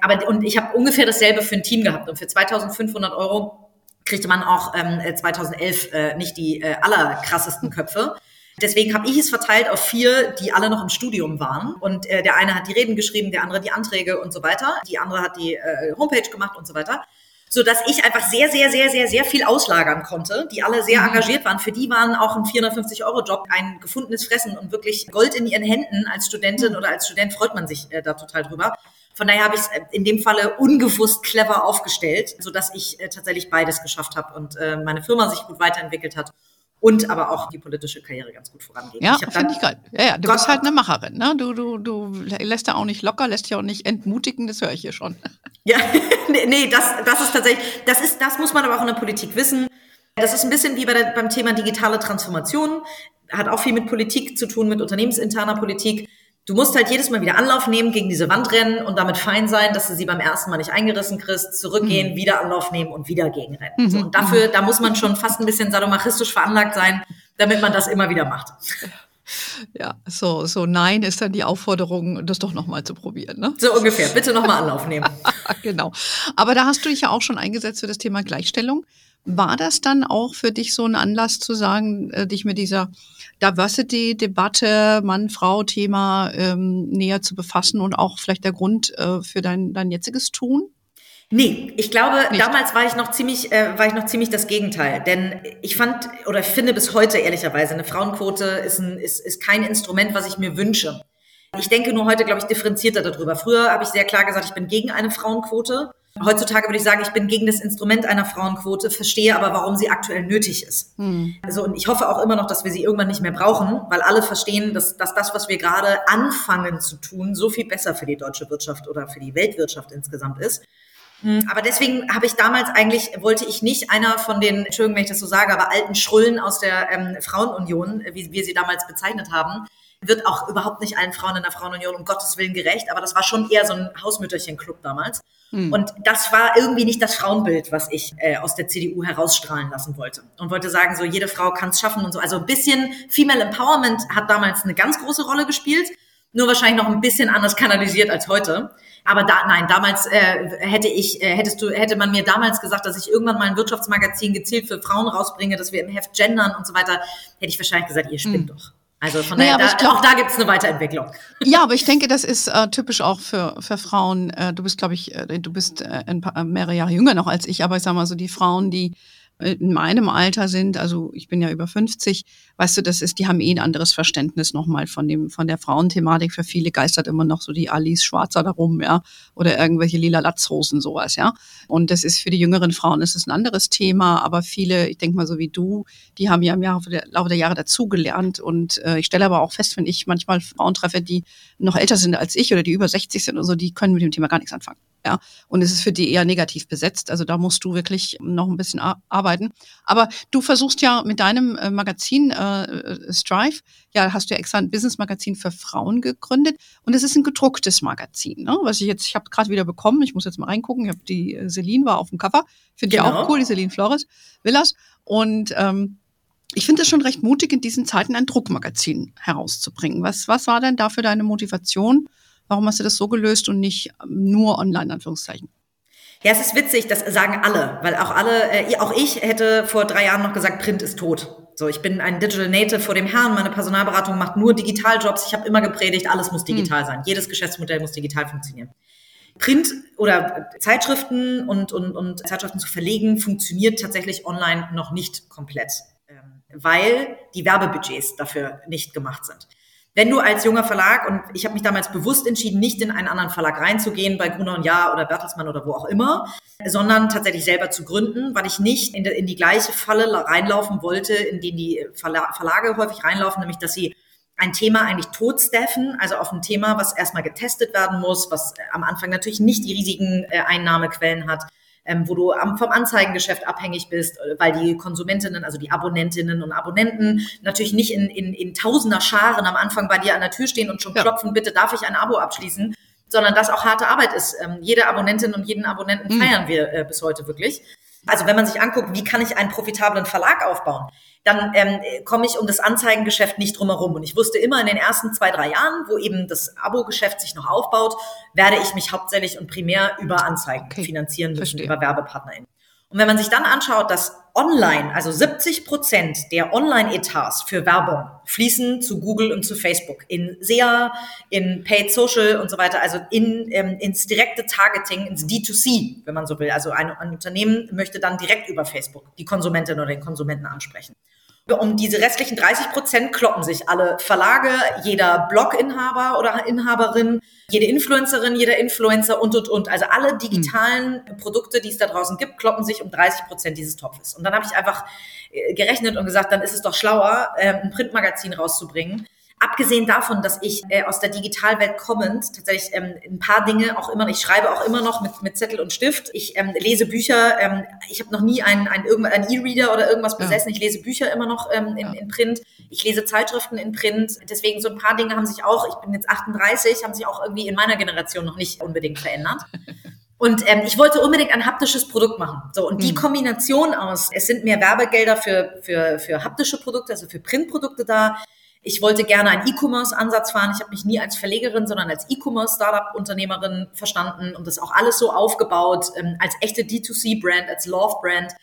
[SPEAKER 1] Aber und ich habe ungefähr dasselbe für ein Team gehabt und für 2500 Euro kriegte man auch ähm, 2011 äh, nicht die äh, allerkrassesten Köpfe. Deswegen habe ich es verteilt auf vier, die alle noch im Studium waren. Und äh, der eine hat die Reden geschrieben, der andere die Anträge und so weiter. Die andere hat die äh, Homepage gemacht und so weiter. So dass ich einfach sehr, sehr, sehr, sehr, sehr viel auslagern konnte, die alle sehr mhm. engagiert waren. Für die waren auch ein 450-Euro-Job ein gefundenes Fressen und wirklich Gold in ihren Händen. Als Studentin oder als Student freut man sich äh, da total drüber. Von daher habe ich es äh, in dem Falle ungewusst clever aufgestellt, so dass ich äh, tatsächlich beides geschafft habe und meine Firma sich gut weiterentwickelt hat und aber auch die politische Karriere ganz gut vorangeht.
[SPEAKER 2] Ja, finde ich geil. Ja, ja, du Gott bist halt eine Macherin, ne? Du, du, du lässt ja auch nicht locker, lässt ja auch nicht entmutigen, das höre ich hier schon. [laughs]
[SPEAKER 1] Ja, [laughs] nee, das, das ist tatsächlich, das ist, das muss man aber auch in der Politik wissen. Das ist ein bisschen wie bei der, beim Thema digitale Transformation, hat auch viel mit Politik zu tun, mit unternehmensinterner Politik du musst halt jedes Mal wieder Anlauf nehmen, gegen diese Wand rennen und damit fein sein, dass du sie beim ersten Mal nicht eingerissen kriegst, zurückgehen, mhm. wieder Anlauf nehmen und wieder gegenrennen. Mhm. So, und dafür, da muss man schon fast ein bisschen sadomachistisch veranlagt sein, damit man das immer wieder macht.
[SPEAKER 2] Ja, so, so nein ist dann die Aufforderung, das doch nochmal zu probieren. Ne?
[SPEAKER 1] So ungefähr. Bitte nochmal Anlauf nehmen. [laughs]
[SPEAKER 2] genau. Aber da hast du dich ja auch schon eingesetzt für das Thema Gleichstellung. War das dann auch für dich so ein Anlass zu sagen, äh, dich mit dieser Diversity-Debatte, Mann-Frau-Thema ähm, näher zu befassen und auch vielleicht der Grund äh, für dein, dein jetziges Tun?
[SPEAKER 1] Nee, ich glaube, Nicht. damals war ich noch ziemlich, äh, war ich noch ziemlich das Gegenteil. Denn ich fand oder finde bis heute ehrlicherweise, eine Frauenquote ist, ein, ist, ist kein Instrument, was ich mir wünsche. Ich denke nur heute, glaube ich, differenzierter darüber. Früher habe ich sehr klar gesagt, ich bin gegen eine Frauenquote. Heutzutage würde ich sagen, ich bin gegen das Instrument einer Frauenquote, verstehe aber, warum sie aktuell nötig ist. Hm. Also, und ich hoffe auch immer noch, dass wir sie irgendwann nicht mehr brauchen, weil alle verstehen, dass, dass das, was wir gerade anfangen zu tun, so viel besser für die deutsche Wirtschaft oder für die Weltwirtschaft insgesamt ist. Hm, aber deswegen habe ich damals eigentlich, wollte ich nicht einer von den, Entschuldigung, wenn ich das so sage, aber alten Schrullen aus der ähm, Frauenunion, wie wir sie damals bezeichnet haben, wird auch überhaupt nicht allen Frauen in der Frauenunion um Gottes Willen gerecht, aber das war schon eher so ein Hausmütterchen-Club damals. Hm. Und das war irgendwie nicht das Frauenbild, was ich äh, aus der CDU herausstrahlen lassen wollte. Und wollte sagen, so jede Frau kann es schaffen und so. Also ein bisschen Female Empowerment hat damals eine ganz große Rolle gespielt, nur wahrscheinlich noch ein bisschen anders kanalisiert als heute. Aber da, nein, damals äh, hätte ich, äh, hättest du, hätte man mir damals gesagt, dass ich irgendwann mal ein Wirtschaftsmagazin gezielt für Frauen rausbringe, dass wir im Heft gendern und so weiter, hätte ich wahrscheinlich gesagt, ihr spinnt hm. doch. Also von naja, daher, da, glaub, auch da gibt es eine Weiterentwicklung.
[SPEAKER 2] Ja, aber ich denke, das ist äh, typisch auch für, für Frauen. Äh, du bist, glaube ich, äh, du bist äh, ein paar, mehrere Jahre jünger noch als ich, aber ich sag mal so, die Frauen, die in meinem Alter sind, also ich bin ja über 50, weißt du, das ist, die haben eh ein anderes Verständnis nochmal von dem, von der Frauenthematik. Für viele geistert immer noch so die Alice Schwarzer darum, ja, oder irgendwelche lila Latzhosen, sowas, ja. Und das ist für die jüngeren Frauen ist es ein anderes Thema, aber viele, ich denke mal so wie du, die haben ja im Laufe der, Laufe der Jahre dazugelernt und äh, ich stelle aber auch fest, wenn ich manchmal Frauen treffe, die noch älter sind als ich oder die über 60 sind und so, die können mit dem Thema gar nichts anfangen. Ja, und es ist für die eher negativ besetzt. Also da musst du wirklich noch ein bisschen arbeiten. Aber du versuchst ja mit deinem äh, Magazin äh, äh, Strive, ja, hast du ja extra ein Business-Magazin für Frauen gegründet. Und es ist ein gedrucktes Magazin, ne? Was ich jetzt, ich habe gerade wieder bekommen, ich muss jetzt mal reingucken. Ich habe die äh, Celine war auf dem Cover. Finde genau. ich auch cool, die Celine Flores Villas. Und ähm, ich finde es schon recht mutig, in diesen Zeiten ein Druckmagazin herauszubringen. Was, was war denn da für deine Motivation? Warum hast du das so gelöst und nicht nur online, Anführungszeichen?
[SPEAKER 1] Ja, es ist witzig, das sagen alle, weil auch alle, äh, auch ich hätte vor drei Jahren noch gesagt, Print ist tot. So, ich bin ein Digital Native vor dem Herrn, meine Personalberatung macht nur Digitaljobs. Ich habe immer gepredigt, alles muss digital hm. sein. Jedes Geschäftsmodell muss digital funktionieren. Print oder Zeitschriften und, und, und Zeitschriften zu verlegen funktioniert tatsächlich online noch nicht komplett, ähm, weil die Werbebudgets dafür nicht gemacht sind. Wenn du als junger Verlag, und ich habe mich damals bewusst entschieden, nicht in einen anderen Verlag reinzugehen, bei Gruner und Jahr oder Bertelsmann oder wo auch immer, sondern tatsächlich selber zu gründen, weil ich nicht in, in die gleiche Falle reinlaufen wollte, in die die Verla Verlage häufig reinlaufen, nämlich dass sie ein Thema eigentlich totstaffen, also auf ein Thema, was erstmal getestet werden muss, was am Anfang natürlich nicht die riesigen äh, Einnahmequellen hat, ähm, wo du am, vom Anzeigengeschäft abhängig bist, äh, weil die Konsumentinnen, also die Abonnentinnen und Abonnenten natürlich nicht in, in, in tausender Scharen am Anfang bei dir an der Tür stehen und schon ja. klopfen, bitte darf ich ein Abo abschließen, sondern das auch harte Arbeit ist. Ähm, jede Abonnentin und jeden Abonnenten mhm. feiern wir äh, bis heute wirklich. Also wenn man sich anguckt, wie kann ich einen profitablen Verlag aufbauen, dann ähm, komme ich um das Anzeigengeschäft nicht drumherum. Und ich wusste immer in den ersten zwei, drei Jahren, wo eben das Abo-Geschäft sich noch aufbaut, werde ich mich hauptsächlich und primär über Anzeigen okay. finanzieren müssen, Verstehe. über WerbepartnerInnen. Und wenn man sich dann anschaut, dass online, also 70 Prozent der Online-Etats für Werbung fließen zu Google und zu Facebook, in SEA, in Paid Social und so weiter, also in, ähm, ins direkte Targeting, ins D2C, wenn man so will. Also ein, ein Unternehmen möchte dann direkt über Facebook die Konsumentin oder den Konsumenten ansprechen. Um diese restlichen 30 Prozent kloppen sich alle Verlage, jeder Blog-Inhaber oder Inhaberin, jede Influencerin, jeder Influencer und, und, und. Also alle digitalen. Produkte, die es da draußen gibt, kloppen sich um 30 Prozent dieses Topfes. Und dann habe ich einfach äh, gerechnet und gesagt, dann ist es doch schlauer, äh, ein Printmagazin rauszubringen, Abgesehen davon, dass ich äh, aus der Digitalwelt kommend tatsächlich ähm, ein paar Dinge auch immer, ich schreibe auch immer noch mit, mit Zettel und Stift. Ich ähm, lese Bücher. Ähm, ich habe noch nie einen ein, ein E-Reader oder irgendwas besessen. Ja. Ich lese Bücher immer noch ähm, in, in Print. Ich lese Zeitschriften in Print. Deswegen so ein paar Dinge haben sich auch, ich bin jetzt 38, haben sich auch irgendwie in meiner Generation noch nicht unbedingt verändert. [laughs] Und ähm, ich wollte unbedingt ein haptisches Produkt machen. So, und die hm. Kombination aus, es sind mehr Werbegelder für, für, für haptische Produkte, also für Printprodukte da. Ich wollte gerne einen E-Commerce-Ansatz fahren. Ich habe mich nie als Verlegerin, sondern als E-Commerce-Startup-Unternehmerin verstanden und das auch alles so aufgebaut ähm, als echte D2C-Brand, als Love-Brand,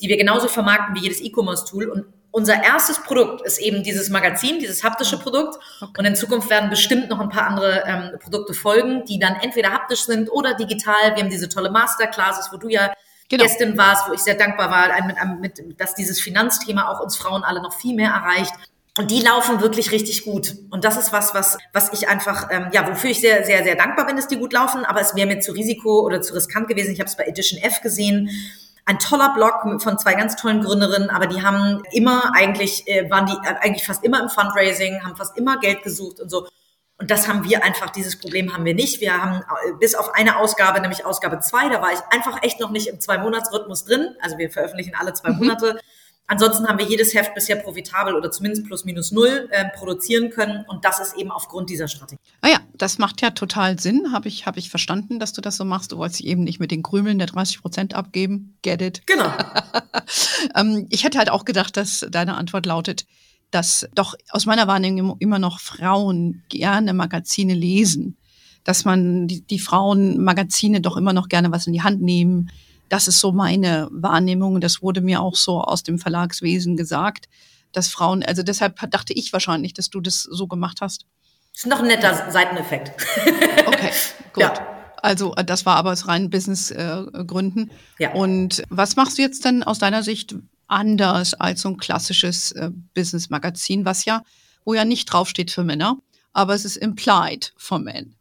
[SPEAKER 1] die wir genauso vermarkten wie jedes E-Commerce-Tool. Und unser erstes Produkt ist eben dieses Magazin, dieses haptische Produkt. Okay. Und in Zukunft werden bestimmt noch ein paar andere ähm, Produkte folgen, die dann entweder haptisch sind oder digital. Wir haben diese tolle Masterclasses, wo du ja genau. Gästin warst, wo ich sehr dankbar war, mit, mit, dass dieses Finanzthema auch uns Frauen alle noch viel mehr erreicht. Und die laufen wirklich richtig gut. Und das ist was, was, was ich einfach, ähm, ja, wofür ich sehr, sehr, sehr dankbar bin, dass die gut laufen. Aber es wäre mir zu Risiko oder zu riskant gewesen. Ich habe es bei Edition F gesehen. Ein toller Blog von zwei ganz tollen Gründerinnen, aber die haben immer eigentlich, äh, waren die äh, eigentlich fast immer im Fundraising, haben fast immer Geld gesucht und so. Und das haben wir einfach, dieses Problem haben wir nicht. Wir haben äh, bis auf eine Ausgabe, nämlich Ausgabe zwei, da war ich einfach echt noch nicht im Zwei-Monats-Rhythmus drin. Also wir veröffentlichen alle zwei mhm. Monate. Ansonsten haben wir jedes Heft bisher profitabel oder zumindest plus minus null äh, produzieren können. Und das ist eben aufgrund dieser Strategie.
[SPEAKER 2] Ah ja, das macht ja total Sinn. Habe ich, hab ich verstanden, dass du das so machst. Du wolltest dich eben nicht mit den Krümeln der 30 Prozent abgeben. Get it.
[SPEAKER 1] Genau. [laughs]
[SPEAKER 2] ähm, ich hätte halt auch gedacht, dass deine Antwort lautet, dass doch aus meiner Wahrnehmung immer noch Frauen gerne Magazine lesen. Dass man die, die Frauen Magazine doch immer noch gerne was in die Hand nehmen das ist so meine Wahrnehmung. Das wurde mir auch so aus dem Verlagswesen gesagt, dass Frauen, also deshalb dachte ich wahrscheinlich, dass du das so gemacht hast.
[SPEAKER 1] Das ist noch ein netter Seiteneffekt.
[SPEAKER 2] okay, [laughs] gut. Ja. Also äh, das war aber aus reinen Businessgründen. Äh, ja. Und was machst du jetzt denn aus deiner Sicht anders als so ein klassisches äh, Business-Magazin, was ja, wo ja nicht draufsteht für Männer, aber es ist implied for men.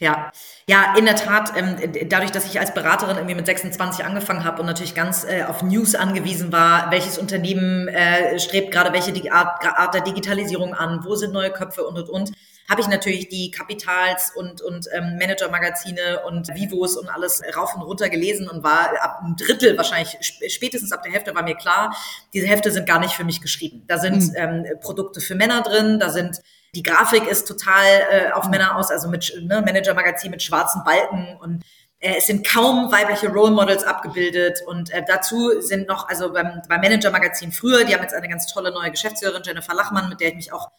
[SPEAKER 1] Ja, ja, in der Tat. Ähm, dadurch, dass ich als Beraterin irgendwie mit 26 angefangen habe und natürlich ganz äh, auf News angewiesen war, welches Unternehmen äh, strebt gerade welche Art, Art der Digitalisierung an, wo sind neue Köpfe und und und, habe ich natürlich die Kapitals und und ähm, Manager-Magazine und Vivos und alles rauf und runter gelesen und war ab einem Drittel wahrscheinlich spätestens ab der Hälfte war mir klar, diese Hefte sind gar nicht für mich geschrieben. Da sind mhm. ähm, Produkte für Männer drin, da sind die Grafik ist total äh, auf Männer aus, also mit ne, Manager-Magazin mit schwarzen Balken und äh, es sind kaum weibliche Role Models abgebildet und äh, dazu sind noch, also beim, beim Manager-Magazin früher, die haben jetzt eine ganz tolle neue Geschäftsführerin, Jennifer Lachmann, mit der ich mich auch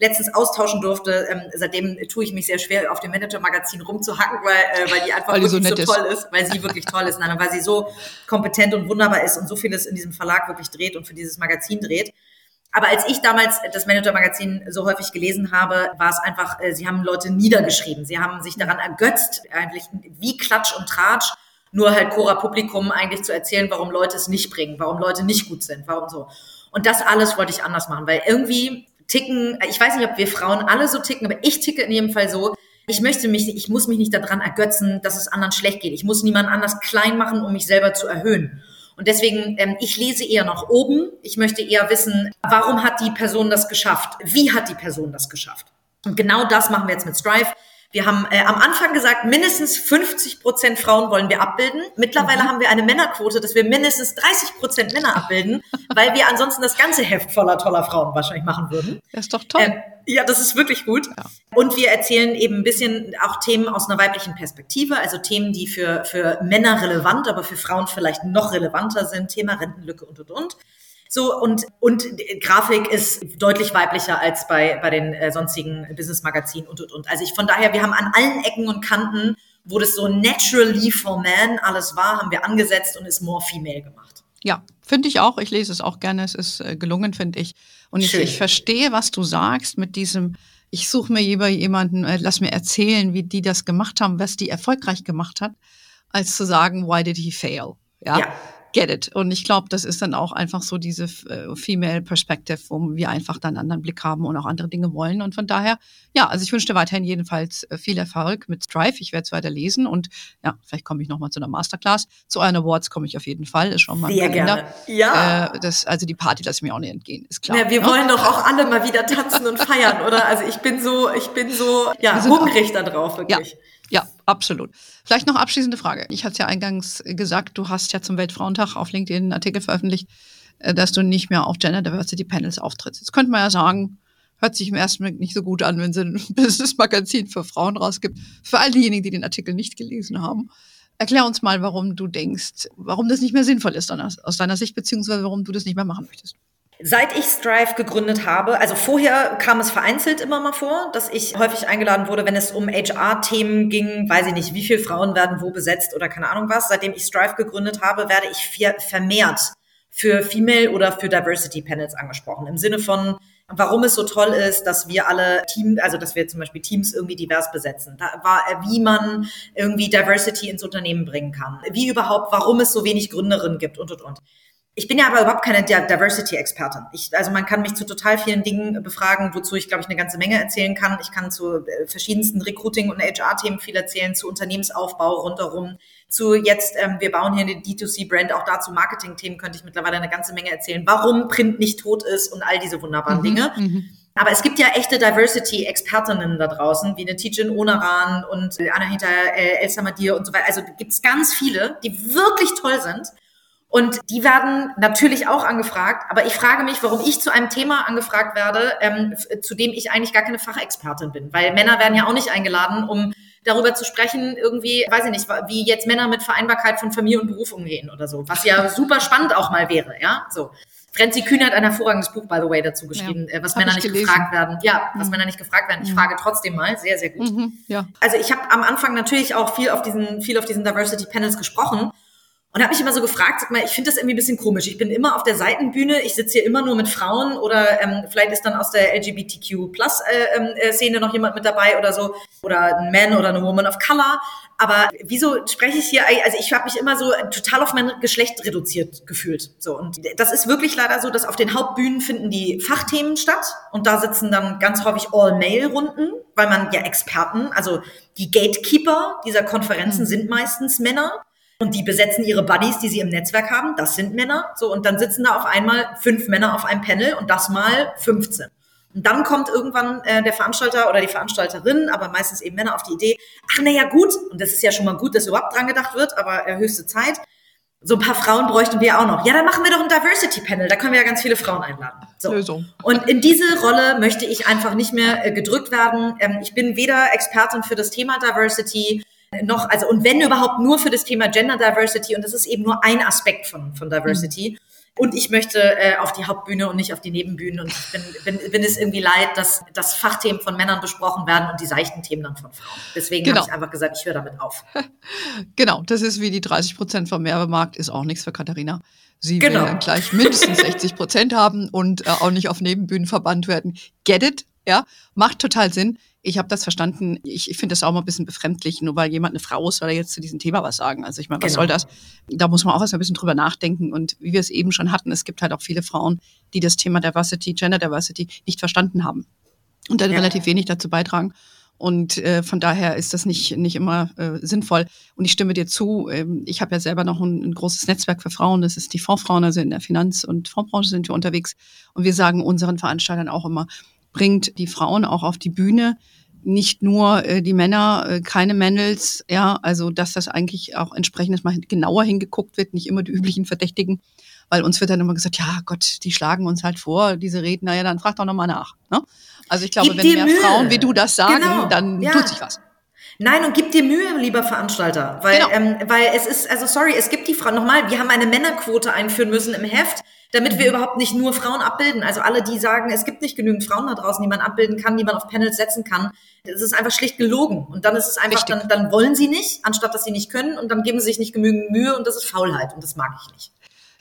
[SPEAKER 1] letztens austauschen durfte. Ähm, seitdem tue ich mich sehr schwer, auf dem Manager-Magazin rumzuhacken, weil, äh, weil die einfach weil wirklich so, so toll ist. ist, weil sie wirklich toll ist, nein, weil sie so kompetent und wunderbar ist und so vieles in diesem Verlag wirklich dreht und für dieses Magazin dreht. Aber als ich damals das Manager-Magazin so häufig gelesen habe, war es einfach, äh, sie haben Leute niedergeschrieben. Sie haben sich daran ergötzt, eigentlich wie Klatsch und Tratsch, nur halt Cora Publikum eigentlich zu erzählen, warum Leute es nicht bringen, warum Leute nicht gut sind, warum so. Und das alles wollte ich anders machen, weil irgendwie ticken, ich weiß nicht, ob wir Frauen alle so ticken, aber ich ticke in jedem Fall so, ich möchte mich, ich muss mich nicht daran ergötzen, dass es anderen schlecht geht. Ich muss niemand anders klein machen, um mich selber zu erhöhen. Und deswegen, ähm, ich lese eher nach oben. Ich möchte eher wissen, warum hat die Person das geschafft? Wie hat die Person das geschafft? Und genau das machen wir jetzt mit Strive. Wir haben äh, am Anfang gesagt, mindestens 50 Prozent Frauen wollen wir abbilden. Mittlerweile mhm. haben wir eine Männerquote, dass wir mindestens 30 Prozent Männer abbilden, [laughs] weil wir ansonsten das ganze Heft voller toller Frauen wahrscheinlich machen würden.
[SPEAKER 2] Das ist doch toll. Ähm,
[SPEAKER 1] ja, das ist wirklich gut. Ja. Und wir erzählen eben ein bisschen auch Themen aus einer weiblichen Perspektive, also Themen, die für, für Männer relevant, aber für Frauen vielleicht noch relevanter sind. Thema Rentenlücke und, und, und. So, und, und Grafik ist deutlich weiblicher als bei, bei den äh, sonstigen Business-Magazinen und, und, und. Also ich von daher, wir haben an allen Ecken und Kanten, wo das so naturally for man alles war, haben wir angesetzt und ist more female gemacht.
[SPEAKER 2] Ja, finde ich auch. Ich lese es auch gerne. Es ist äh, gelungen, finde ich. Und ich, ich verstehe, was du sagst mit diesem, ich suche mir lieber jemanden, äh, lass mir erzählen, wie die das gemacht haben, was die erfolgreich gemacht hat, als zu sagen, why did he fail? Ja. ja get it. Und ich glaube, das ist dann auch einfach so diese äh, Female Perspective, wo wir einfach dann einen anderen Blick haben und auch andere Dinge wollen. Und von daher, ja, also ich wünsche dir weiterhin jedenfalls äh, viel Erfolg mit Strive. Ich werde es weiter lesen und ja, vielleicht komme ich nochmal zu einer Masterclass. Zu euren Awards komme ich auf jeden Fall, ist schon mal
[SPEAKER 1] Sehr gerne. Ja.
[SPEAKER 2] Äh, das, also die Party lasse ich mir auch nicht entgehen, ist klar.
[SPEAKER 1] Ja, wir ne? wollen doch auch alle mal wieder tanzen und feiern, oder? Also ich bin so, ich bin so, ja, hungrig da drauf, wirklich.
[SPEAKER 2] Ja. Ja, absolut. Vielleicht noch abschließende Frage. Ich hatte es ja eingangs gesagt, du hast ja zum Weltfrauentag auf LinkedIn einen Artikel veröffentlicht, äh, dass du nicht mehr auf Gender Diversity Panels auftrittst. Jetzt könnte man ja sagen, hört sich im ersten Moment nicht so gut an, wenn sie ein [laughs] Business-Magazin für Frauen rausgibt. Für all diejenigen, die den Artikel nicht gelesen haben. Erklär uns mal, warum du denkst, warum das nicht mehr sinnvoll ist aus deiner Sicht, beziehungsweise warum du das nicht mehr machen möchtest.
[SPEAKER 1] Seit ich Strive gegründet habe, also vorher kam es vereinzelt immer mal vor, dass ich häufig eingeladen wurde, wenn es um HR-Themen ging, weiß ich nicht, wie viele Frauen werden wo besetzt oder keine Ahnung was. Seitdem ich Strive gegründet habe, werde ich vermehrt für Female oder für Diversity Panels angesprochen. Im Sinne von, warum es so toll ist, dass wir alle Team, also dass wir zum Beispiel Teams irgendwie divers besetzen, da war, wie man irgendwie Diversity ins Unternehmen bringen kann, wie überhaupt, warum es so wenig Gründerinnen gibt und und und. Ich bin ja aber überhaupt keine Diversity-Expertin. Also man kann mich zu total vielen Dingen befragen, wozu ich, glaube ich, eine ganze Menge erzählen kann. Ich kann zu äh, verschiedensten Recruiting- und HR-Themen viel erzählen, zu Unternehmensaufbau rundherum, zu jetzt, ähm, wir bauen hier eine D2C-Brand, auch dazu Marketing-Themen könnte ich mittlerweile eine ganze Menge erzählen, warum Print nicht tot ist und all diese wunderbaren mhm, Dinge. Mhm. Aber es gibt ja echte Diversity-Expertinnen da draußen, wie eine Tijin Onaran und Anahita äh, El Samadir und so weiter. Also gibt es ganz viele, die wirklich toll sind. Und die werden natürlich auch angefragt, aber ich frage mich, warum ich zu einem Thema angefragt werde, ähm, zu dem ich eigentlich gar keine Fachexpertin bin. Weil Männer werden ja auch nicht eingeladen, um darüber zu sprechen, irgendwie, weiß ich nicht, wie jetzt Männer mit Vereinbarkeit von Familie und Beruf umgehen oder so, was ja super spannend auch mal wäre, ja, so. Frenzy Kühn hat ein hervorragendes Buch, by the way, dazu geschrieben, ja, äh, was Männer nicht gelesen. gefragt werden. Ja, was mhm. Männer nicht gefragt werden. Ich mhm. frage trotzdem mal, sehr, sehr gut. Mhm, ja. Also ich habe am Anfang natürlich auch viel auf diesen, viel auf diesen Diversity Panels gesprochen und habe mich immer so gefragt, sag mal, ich finde das irgendwie ein bisschen komisch. Ich bin immer auf der Seitenbühne, ich sitze hier immer nur mit Frauen oder ähm, vielleicht ist dann aus der LGBTQ-Plus-Szene äh, äh, noch jemand mit dabei oder so oder ein Man oder eine Woman of Color. Aber wieso spreche ich hier? Also ich habe mich immer so total auf mein Geschlecht reduziert gefühlt. So und das ist wirklich leider so, dass auf den Hauptbühnen finden die Fachthemen statt und da sitzen dann ganz häufig All-Male-Runden, weil man ja Experten, also die Gatekeeper dieser Konferenzen mhm. sind meistens Männer. Und die besetzen ihre Buddies, die sie im Netzwerk haben. Das sind Männer. So, und dann sitzen da auf einmal fünf Männer auf einem Panel und das mal 15. Und dann kommt irgendwann äh, der Veranstalter oder die Veranstalterin, aber meistens eben Männer, auf die Idee, ach na ja gut, und das ist ja schon mal gut, dass überhaupt dran gedacht wird, aber äh, höchste Zeit. So ein paar Frauen bräuchten wir auch noch. Ja, dann machen wir doch ein Diversity-Panel, da können wir ja ganz viele Frauen einladen. So. Lösung. Und in diese Rolle möchte ich einfach nicht mehr äh, gedrückt werden. Ähm, ich bin weder Expertin für das Thema Diversity, noch, also und wenn überhaupt nur für das Thema Gender Diversity und das ist eben nur ein Aspekt von, von Diversity. Und ich möchte äh, auf die Hauptbühne und nicht auf die Nebenbühnen. Und ich bin, bin, bin es irgendwie leid, dass, dass Fachthemen von Männern besprochen werden und die seichten Themen dann von Frauen. Deswegen genau. habe ich einfach gesagt, ich höre damit auf. [laughs]
[SPEAKER 2] Genau, das ist wie die 30 Prozent vom Werbemarkt, ist auch nichts für Katharina. Sie genau. will gleich mindestens [laughs] 60 Prozent haben und äh, auch nicht auf Nebenbühnen verbannt werden. Get it? Ja, macht total Sinn. Ich habe das verstanden. Ich, ich finde das auch mal ein bisschen befremdlich, nur weil jemand eine Frau ist, soll er jetzt zu diesem Thema was sagen. Also ich meine, was genau. soll das? Da muss man auch erst ein bisschen drüber nachdenken. Und wie wir es eben schon hatten, es gibt halt auch viele Frauen, die das Thema Diversity, Gender Diversity nicht verstanden haben und dann ja. relativ wenig dazu beitragen. Und äh, von daher ist das nicht, nicht immer äh, sinnvoll. Und ich stimme dir zu, ähm, ich habe ja selber noch ein, ein, großes Netzwerk für Frauen, das ist die Fondsfrauen, also in der Finanz- und Fondsbranche sind wir unterwegs. Und wir sagen unseren Veranstaltern auch immer, bringt die Frauen auch auf die Bühne, nicht nur äh, die Männer, äh, keine Männels, ja, also dass das eigentlich auch entsprechend mal genauer hingeguckt wird, nicht immer die üblichen Verdächtigen, weil uns wird dann immer gesagt, ja Gott, die schlagen uns halt vor, diese Redner, ja, dann frag doch nochmal nach. Ne? Also ich glaube, Gib wenn mehr Mühe. Frauen wie du das sagen, genau. dann ja. tut sich was.
[SPEAKER 1] Nein, und gib dir Mühe, lieber Veranstalter, weil, genau. ähm, weil es ist, also sorry, es gibt die Frauen, nochmal, wir haben eine Männerquote einführen müssen im Heft, damit wir überhaupt nicht nur Frauen abbilden. Also alle, die sagen, es gibt nicht genügend Frauen da draußen, die man abbilden kann, die man auf Panels setzen kann, das ist einfach schlicht gelogen. Und dann ist es einfach, dann, dann wollen sie nicht, anstatt dass sie nicht können, und dann geben sie sich nicht genügend Mühe und das ist Faulheit und das mag ich nicht.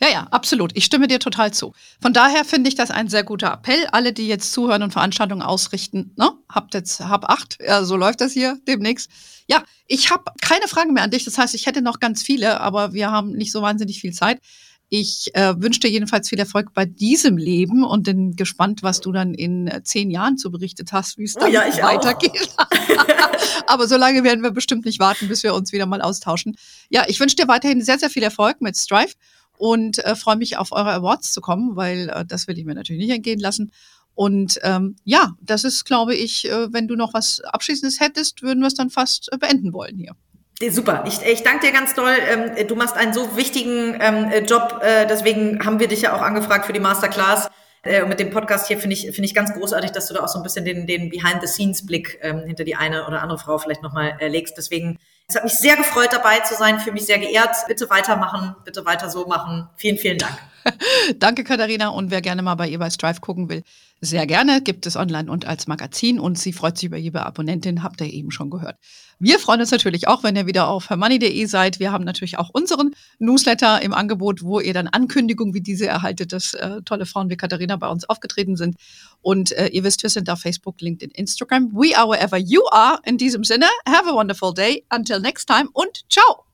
[SPEAKER 2] Ja, ja, absolut. Ich stimme dir total zu. Von daher finde ich das ein sehr guter Appell. Alle, die jetzt zuhören und Veranstaltungen ausrichten, ne? habt jetzt, hab acht. Ja, so läuft das hier demnächst. Ja, ich habe keine Fragen mehr an dich. Das heißt, ich hätte noch ganz viele, aber wir haben nicht so wahnsinnig viel Zeit. Ich äh, wünsche dir jedenfalls viel Erfolg bei diesem Leben und bin gespannt, was du dann in äh, zehn Jahren zu berichtet hast, wie es dann oh ja, weitergeht. [laughs] [laughs] Aber so lange werden wir bestimmt nicht warten, bis wir uns wieder mal austauschen. Ja, ich wünsche dir weiterhin sehr, sehr viel Erfolg mit Strive und äh, freue mich auf eure Awards zu kommen, weil äh, das will ich mir natürlich nicht entgehen lassen. Und ähm, ja, das ist, glaube ich, äh, wenn du noch was Abschließendes hättest, würden wir es dann fast äh, beenden wollen hier.
[SPEAKER 1] Super, ich, ich danke dir ganz doll. Ähm, du machst einen so wichtigen ähm, äh, Job, äh, deswegen haben wir dich ja auch angefragt für die Masterclass. Und mit dem Podcast hier finde ich, finde ich ganz großartig, dass du da auch so ein bisschen den, den Behind-the-Scenes-Blick ähm, hinter die eine oder andere Frau vielleicht nochmal äh, legst. Deswegen, es hat mich sehr gefreut, dabei zu sein, fühle mich sehr geehrt. Bitte weitermachen, bitte weiter so machen. Vielen, vielen Dank. [laughs]
[SPEAKER 2] Danke, Katharina. Und wer gerne mal bei ihr bei Strive gucken will, sehr gerne. Gibt es online und als Magazin. Und sie freut sich über jede Abonnentin, habt ihr eben schon gehört. Wir freuen uns natürlich auch, wenn ihr wieder auf hermoney.de seid. Wir haben natürlich auch unseren Newsletter im Angebot, wo ihr dann Ankündigungen wie diese erhaltet, dass äh, tolle Frauen wie Katharina bei uns aufgetreten sind. Und äh, ihr wisst, wir sind auf Facebook, LinkedIn, Instagram. We are wherever you are. In diesem Sinne, have a wonderful day. Until next time und ciao.